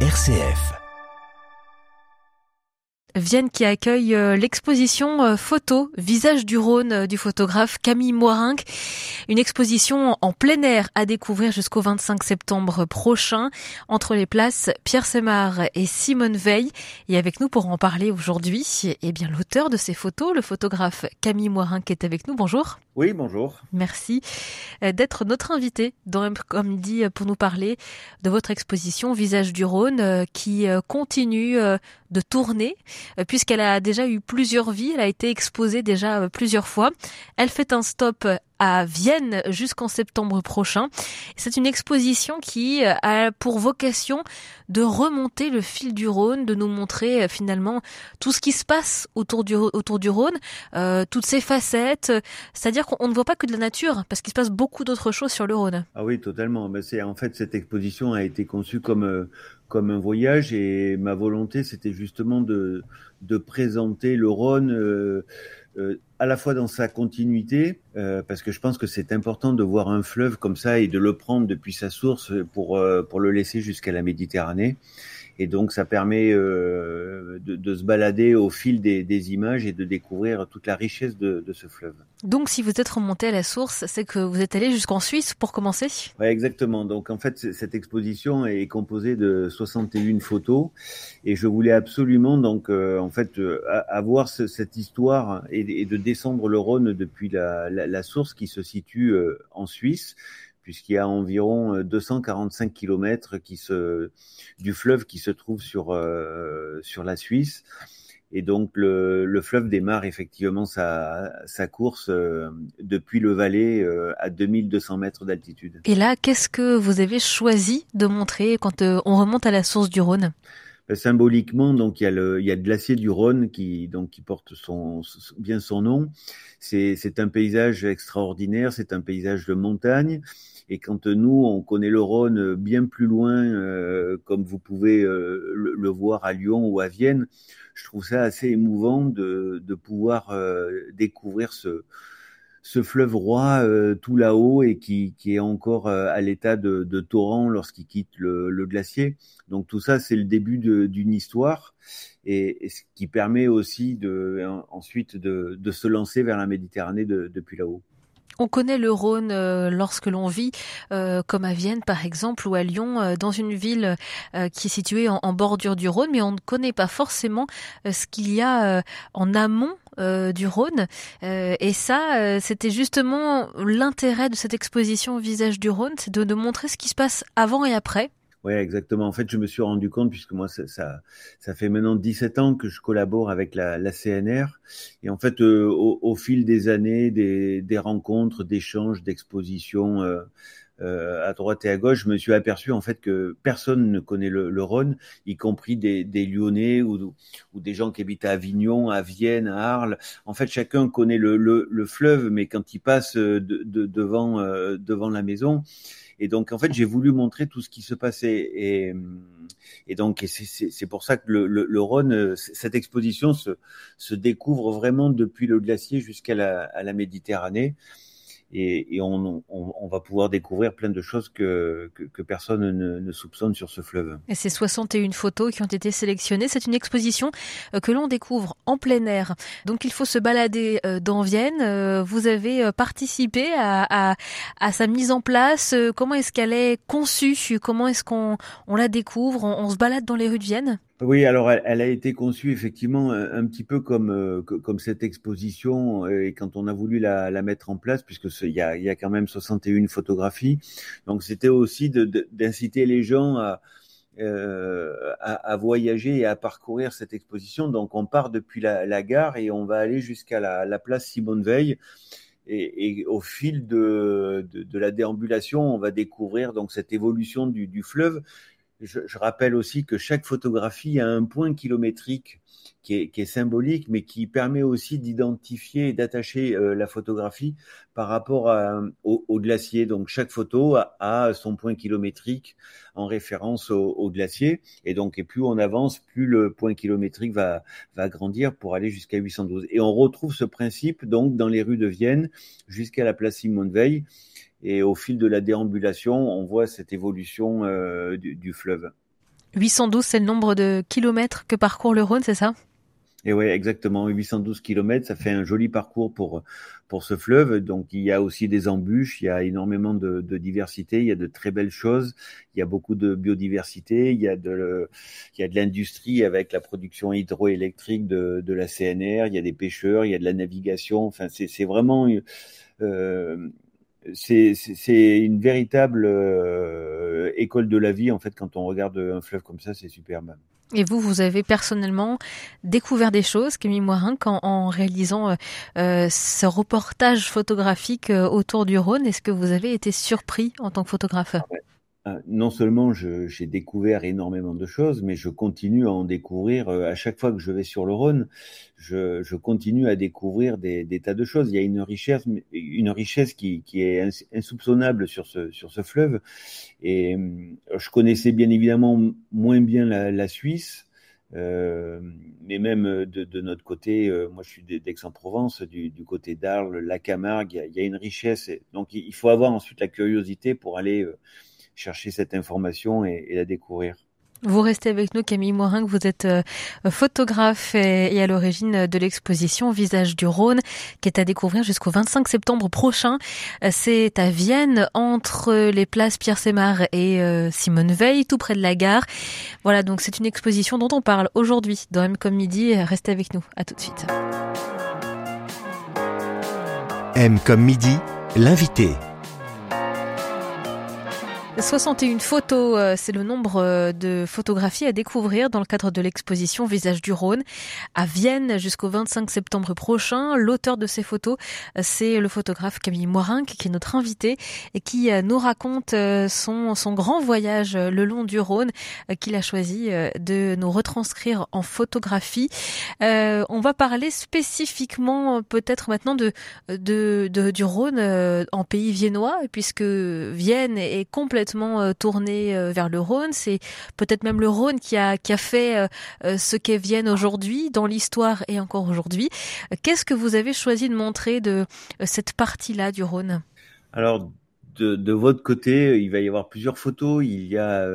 RCF. Vienne qui accueille euh, l'exposition euh, photo Visage du Rhône euh, du photographe Camille Moirinck. Une exposition en plein air à découvrir jusqu'au 25 septembre prochain entre les places Pierre Semard et Simone Veil. Et avec nous pour en parler aujourd'hui, eh bien l'auteur de ces photos, le photographe Camille Moirinck est avec nous. Bonjour. Oui, bonjour. Merci d'être notre invité dans comme dit pour nous parler de votre exposition Visage du Rhône qui continue de tourner puisqu'elle a déjà eu plusieurs vies, elle a été exposée déjà euh, plusieurs fois. Elle fait un stop à Vienne jusqu'en septembre prochain. C'est une exposition qui euh, a pour vocation de remonter le fil du Rhône, de nous montrer finalement tout ce qui se passe autour du, Rhône, toutes ses facettes. C'est-à-dire qu'on ne voit pas que de la nature, parce qu'il se passe beaucoup d'autres choses sur le Rhône. Ah oui, totalement. C'est en fait cette exposition a été conçue comme un voyage et ma volonté c'était justement de, présenter le Rhône euh, euh, à la fois dans sa continuité, euh, parce que je pense que c'est important de voir un fleuve comme ça et de le prendre depuis sa source pour, pour le laisser jusqu'à la Méditerranée. Et donc, ça permet euh, de, de, se balader au fil des, des, images et de découvrir toute la richesse de, de, ce fleuve. Donc, si vous êtes remonté à la source, c'est que vous êtes allé jusqu'en Suisse pour commencer? Oui, exactement. Donc, en fait, cette exposition est composée de 61 photos et je voulais absolument, donc, euh, en fait, euh, avoir ce, cette histoire et, et, de descendre le Rhône depuis la, la, la source qui se situe euh, en Suisse puisqu'il y a environ 245 euh, kilomètres qui se du fleuve qui se trouve sur euh, sur la Suisse. Et donc le, le, fleuve démarre effectivement sa, sa course euh, depuis le Valais euh, à 2200 mètres d'altitude. Et là, qu'est-ce que vous avez choisi de montrer quand on remonte à la source du Rhône? Ben, Symboliquement, donc il y a le, il y a le glacier du Rhône qui donc qui porte son bien son nom. C'est c'est un paysage extraordinaire, c'est un paysage de montagne. Et quand nous, on connaît le Rhône bien plus loin, euh, comme vous pouvez euh, le, voir à Lyon ou à Vienne, je trouve ça assez émouvant de, pouvoir euh, découvrir ce, fleuve roi tout là-haut et qui, est encore à l'état de, torrent lorsqu'il quitte le, glacier. Donc tout ça, c'est le début d'une histoire et, ce qui permet aussi de, ensuite de se lancer vers la Méditerranée depuis là-haut. On connaît le Rhône euh, lorsque l'on vit, euh, comme à Vienne par exemple, ou à Lyon, euh, dans une ville qui est située en, bordure du Rhône, mais on ne connaît pas forcément ce qu'il y a en amont du Rhône. et ça, c'était justement l'intérêt de cette exposition au visage du Rhône, c'est de montrer ce qui se passe avant et après. Oui, exactement. En fait, je me suis rendu compte, puisque moi, ça, ça, ça, fait maintenant 17 ans que je collabore avec la, la CNR. Et en fait, euh, au, au, fil des années, des, des rencontres, d'échanges, d'expositions euh, euh, à droite et à gauche, je me suis aperçu en fait que personne ne connaît le, le Rhône, y compris des, des Lyonnais ou, ou, des gens qui habitent à Avignon, à Vienne, à Arles. En fait, chacun connaît le, le, le fleuve, mais quand il passe de, de, devant, euh, devant la maison, et donc, en fait, j'ai voulu montrer tout ce qui se passait. Et, et donc, c'est pour ça que le, le, le, Rhône, cette exposition se, se découvre vraiment depuis le glacier jusqu'à la, la Méditerranée et, et on, on, on, va pouvoir découvrir plein de choses que, que, que personne ne, ne, soupçonne sur ce fleuve. Et ces 61 photos qui ont été sélectionnées, c'est une exposition euh, que l'on découvre en plein air. Donc il faut se balader euh, dans Vienne. Euh, vous avez participé à, à, à sa mise en place. Comment est-ce qu'elle est conçue? Comment est-ce qu'on on la découvre? On se balade dans les rues de Vienne? Oui, alors elle, elle, a été conçue effectivement un, petit peu comme euh, comme cette exposition euh, et quand on a voulu la, la mettre en place, puisque il y a, y a quand même 61 photographies, donc c'était aussi d'inciter les gens à, euh, à, à, voyager et à parcourir cette exposition. Donc on part depuis la, la gare et on va aller jusqu'à la, la, place Simone Veil. Et, et au fil de, de, de, la déambulation, on va découvrir donc cette évolution du, du fleuve je, je, rappelle aussi que chaque photographie a un point kilométrique qui est, qui est symbolique, mais qui permet aussi d'identifier et d'attacher euh, la photographie par rapport à, au, au, glacier. Donc chaque photo a, a, son point kilométrique en référence au, au, glacier. Et donc, et plus on avance, plus le point kilométrique va, va grandir pour aller jusqu'à 812. Et on retrouve ce principe donc dans les rues de Vienne jusqu'à la place Simone Veil et au fil de la déambulation, on voit cette évolution euh, du, du, fleuve. 812, c'est le nombre de kilomètres que parcourt le Rhône, c'est ça? Et ouais, exactement, 812 km, ça fait un joli parcours pour pour ce fleuve. Donc il y a aussi des embûches, il y a énormément de, de diversité, il y a de très belles choses, il y a beaucoup de biodiversité, il y a de il y a de l'industrie avec la production hydroélectrique de, de la CNR, il y a des pêcheurs, il y a de la navigation. Enfin, c'est c'est vraiment euh, c'est une véritable euh, école de la vie en fait quand on regarde un fleuve comme ça, c'est superbe. Et vous, vous avez personnellement découvert des choses, Camille Moirin, en, en réalisant euh, euh, ce reportage photographique autour du Rhône. Est-ce que vous avez été surpris en tant que photographe? Euh, non seulement j'ai découvert énormément de choses, mais je continue à en découvrir euh, à chaque fois que je vais sur le Rhône. Je, continue à découvrir des, tas de choses. Il y a une richesse, une richesse qui, est insoupçonnable sur ce, fleuve. Et euh, je connaissais bien évidemment moins bien la, Suisse. Euh, mais même de, notre côté, moi je suis d'Aix-en-Provence, du, côté d'Arles, la Camargue, il y, a, une richesse. Donc il faut avoir ensuite la curiosité pour aller chercher cette information et, et la découvrir. Vous restez avec nous, Camille Morin, vous êtes euh, photographe et à l'origine de l'exposition Visage du Rhône, qui est à découvrir jusqu'au 25 septembre prochain. Euh, c'est à Vienne, entre les places Pierre Sémar et euh, Simone Veil, tout près de la gare. Voilà, donc c'est une exposition dont on parle aujourd'hui dans M comme midi. Restez avec nous. À tout de suite. M comme midi, l'invité. 61 photos, euh, c'est le nombre euh, de photographies à découvrir dans le cadre de l'exposition Visage du Rhône à Vienne jusqu'au 25 septembre prochain. L'auteur de ces photos, euh, c'est le photographe Camille Morin, qui est notre invité et qui nous raconte son, grand voyage le long du Rhône qu'il a choisi de nous retranscrire en photographie. on va parler spécifiquement peut-être maintenant de, du Rhône en pays viennois puisque Vienne est complètement euh, tourné euh, vers le Rhône. C'est peut-être même le Rhône qui a, fait euh, ce qu'est Vienne aujourd'hui, dans l'histoire et encore aujourd'hui. Qu'est-ce que vous avez choisi de montrer de cette partie-là du Rhône? Alors, de, votre côté, il va y avoir plusieurs photos. Il y a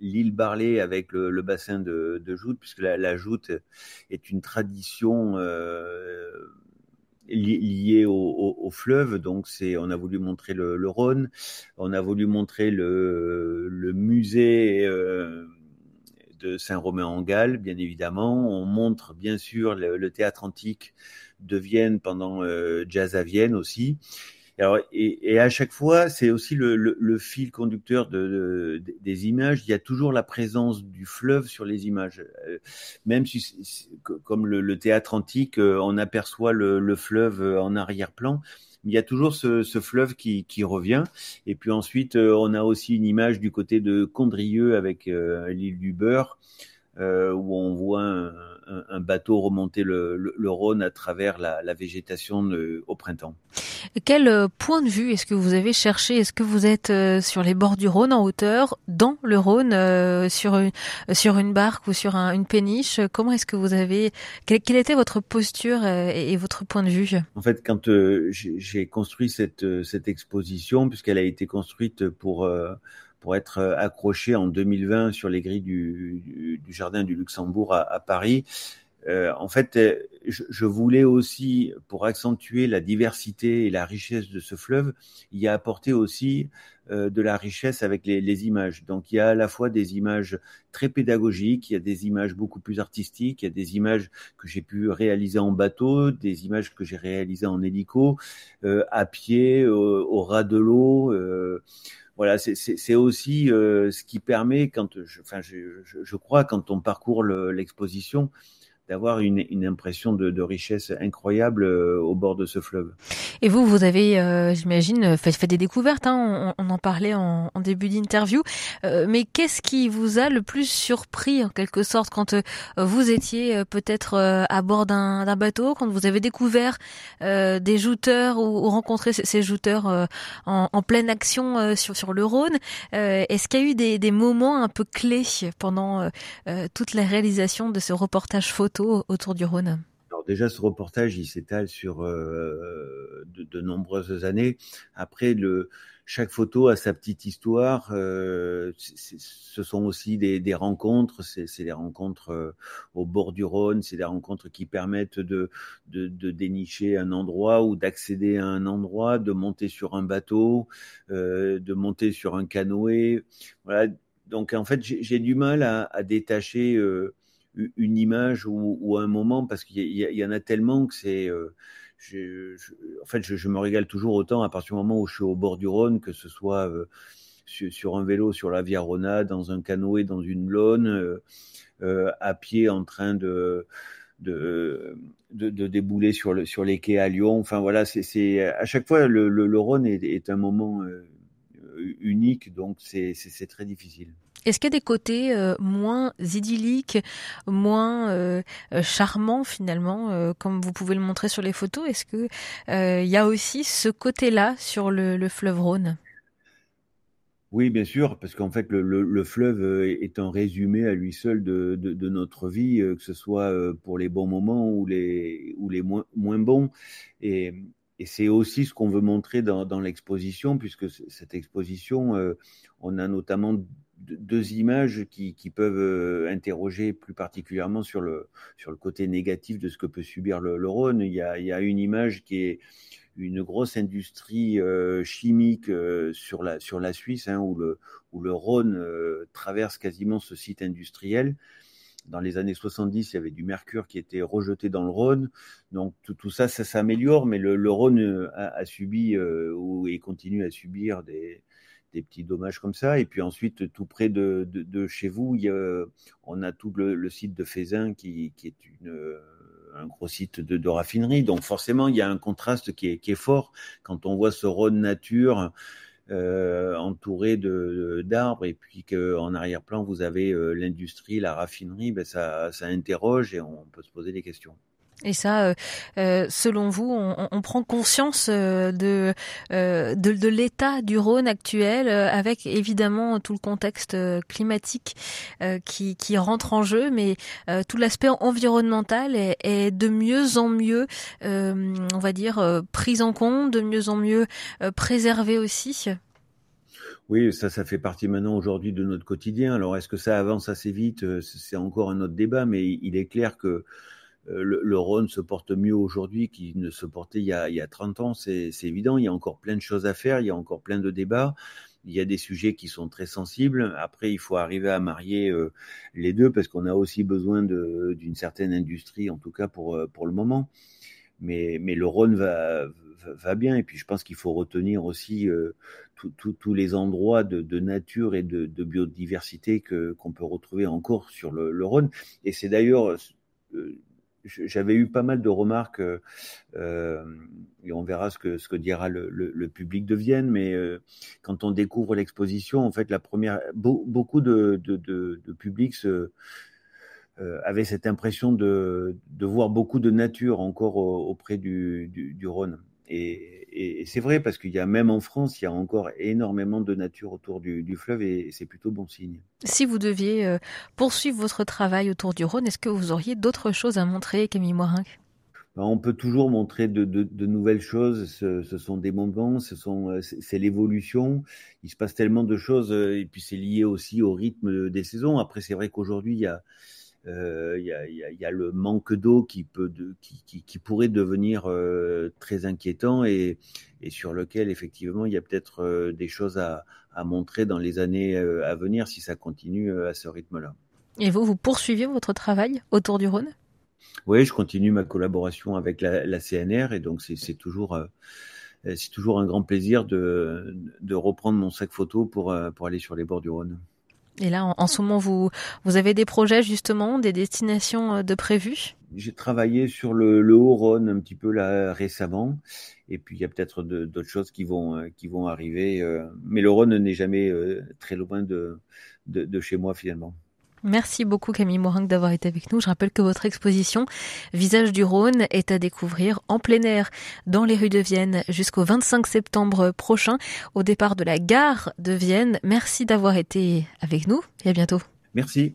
l'île Barley avec le, bassin de, de, Joute, puisque la, la, Joute est une tradition lié au, fleuve. Donc, c'est, on a voulu montrer le, Rhône, on a voulu montrer le, musée euh, de Saint-Romain-en-Galles, bien évidemment. On montre bien sûr le, le théâtre antique de Vienne pendant euh, Jazz à Vienne aussi. Alors, et, à chaque fois, c'est aussi le, fil conducteur de, de, des images. Il y a toujours la présence du fleuve sur les images. Euh, même si, comme le, théâtre antique, euh, on aperçoit le, fleuve euh, en arrière-plan, il y a toujours ce, fleuve qui, revient. Et puis ensuite, on a aussi une image du côté de Condrieu avec l'île du Beurre, où on voit bateau remonter le, le, le, Rhône à travers la, la végétation de, au printemps. Quel euh, point de vue est-ce que vous avez cherché? Est-ce que vous êtes euh, sur les bords du Rhône en hauteur, dans le Rhône, euh, sur une, sur une barque ou sur un, une péniche? Comment est-ce que vous avez quelle, quelle, était votre posture et, et, votre point de vue? En fait, quand j'ai construit cette, cette exposition, puisqu'elle a été construite pour pour être euh, accroché en 2020 sur les grilles du, du jardin du Luxembourg à, à Paris. Euh, en fait, euh, je, je, voulais aussi, pour accentuer la diversité et la richesse de ce fleuve, y apporter aussi euh, de la richesse avec les, les, images. Donc, il y a à la fois des images très pédagogiques, il y a des images beaucoup plus artistiques, il y a des images que j'ai pu réaliser en bateau, des images que j'ai réalisées en hélico, euh, à pied, au, au ras de l'eau voilà, c'est aussi euh, ce qui permet, quand je, enfin, je, je, je crois, quand on parcourt l'exposition, d'avoir une, une, impression de, de, richesse incroyable euh, au bord de ce fleuve. Et vous, vous avez, euh, j'imagine, fait, fait, des découvertes, hein, on, on, en parlait en, en début d'interview, euh, mais qu'est-ce qui vous a le plus surpris en quelque sorte quand euh, vous étiez euh, peut-être à bord d'un bateau, quand vous avez découvert des jouteurs ou, ou rencontré ces, ces jouteurs en, en, pleine action sur, sur le Rhône? Est-ce qu'il y a eu des, des, moments un peu clés pendant toute la réalisation de ce reportage photo? Autour du Rhône? Alors déjà, ce reportage, il s'étale sur euh, de, nombreuses années. Après, chaque photo a sa petite histoire. Euh, ce sont aussi des, rencontres, c'est des rencontres euh, au bord du Rhône, c'est des rencontres qui permettent de, dénicher un endroit ou d'accéder à un endroit, de monter sur un bateau, de monter sur un canoë. Voilà. Donc en fait, j'ai du mal à, détacher une image ou, un moment parce qu'il y, en a tellement que c'est euh, je, en fait, je, me régale toujours autant à partir du moment où je suis au bord du Rhône, que ce soit euh, sur, un vélo sur la Via Rona, dans un canoë, dans une lone, euh, euh, à pied en train de, de, débouler sur, le, sur les quais à Lyon. Enfin voilà, c'est à chaque fois le Rhône est, est, un moment euh, unique, donc c'est très difficile. Est-ce qu'il y a des côtés euh, moins idylliques, moins euh, charmants finalement, euh, comme vous pouvez le montrer sur les photos? Est-ce que il y a aussi ce côté-là sur le, le, fleuve Rhône? Oui, bien sûr, parce qu'en fait, le, le, le, fleuve est un résumé à lui seul de, notre vie, que ce soit pour les bons moments ou les, moins, bons. Et, c'est aussi ce qu'on veut montrer dans, dans l'exposition, puisque cette exposition, euh, on a notamment deux images qui, peuvent euh, interroger plus particulièrement sur le, sur le côté négatif de ce que peut subir le, Rhône. Il y, a, une image qui est une grosse industrie euh, chimique euh, sur, la, sur la Suisse, hein, où, le, où le Rhône traverse quasiment ce site industriel. Dans les années 70, il y avait du mercure qui était rejeté dans le Rhône. Donc tout, tout ça, ça s'améliore, mais le, le Rhône a, a subi ou et continue à subir des, des petits dommages comme ça. Et puis ensuite, tout près de, chez vous, on a tout le, site de Fézin qui, qui est une, un gros site de, raffinerie. Donc forcément, il y a un contraste qui est, qui est fort quand on voit ce Rhône nature. Euh, entouré de d'arbres et puis qu'en arrière-plan vous avez euh, l'industrie, la raffinerie, ben ça, ça interroge et on peut se poser des questions. Et ça, euh, euh, selon vous, on, on, prend conscience euh, de, de, de l'état du Rhône actuel, avec évidemment tout le contexte climatique qui, qui rentre en jeu, mais tout l'aspect environnemental est, est, de mieux en mieux, on va dire, pris en compte, de mieux en mieux préservé aussi. Oui, ça, ça fait partie maintenant aujourd'hui de notre quotidien. Alors, est-ce que ça avance assez vite? C'est encore un autre débat, mais il est clair que le, le, Rhône se porte mieux aujourd'hui qu'il ne se portait il y a, il y a 30 ans, c'est évident. Il y a encore plein de choses à faire, il y a encore plein de débats. Il y a des sujets qui sont très sensibles. Après, il faut arriver à marier euh, les deux parce qu'on a aussi besoin d'une certaine industrie, en tout cas pour, euh, pour le moment. Mais, mais le Rhône va, va bien. Et puis, je pense qu'il faut retenir aussi euh, tous les endroits de, nature et de, biodiversité qu'on peut retrouver encore sur le, Rhône. Et c'est d'ailleurs euh, j'avais eu pas mal de remarques, euh, et on verra ce que, ce que dira le, le, public de Vienne, mais euh, quand on découvre l'exposition, en fait, la première, be, beaucoup de, de, de, de public se, euh, avait cette impression de, de voir beaucoup de nature encore auprès du, du, du Rhône. Et, et, et c'est vrai parce qu'il y a même en France, il y a encore énormément de nature autour du, du fleuve et, et c'est plutôt bon signe. Si vous deviez euh, poursuivre votre travail autour du Rhône, est-ce que vous auriez d'autres choses à montrer, Camille Moirinck ben, on peut toujours montrer de, de, de nouvelles choses. Ce, ce, sont des moments, ce sont, euh, c'est l'évolution. Il se passe tellement de choses euh, et puis c'est lié aussi au rythme des saisons. Après, c'est vrai qu'aujourd'hui, il y a, euh, il y, a, y, a, y, a, le manque d'eau qui peut de, qui, qui, qui, pourrait devenir euh, très inquiétant et, et, sur lequel effectivement il y a peut-être euh, des choses à, à, montrer dans les années à venir si ça continue à ce rythme-là. Et vous, vous poursuivez votre travail autour du Rhône? Oui, je continue ma collaboration avec la, la CNR et donc c'est toujours c'est toujours un grand plaisir de, de reprendre mon sac photo pour, pour aller sur les bords du Rhône. Et là, en, en, ce moment, vous, vous avez des projets justement, des destinations euh, de prévues? J'ai travaillé sur le, le Haut-Rhône un petit peu là récemment, et puis il y a peut-être d'autres choses qui vont, euh, qui vont arriver. Euh, mais le Rhône n'est jamais très loin de, de, de chez moi finalement. Merci beaucoup Camille Morin d'avoir été avec nous. Je rappelle que votre exposition Visage du Rhône est à découvrir en plein air dans les rues de Vienne jusqu'au 25 septembre prochain au départ de la gare de Vienne. Merci d'avoir été avec nous et à bientôt. Merci.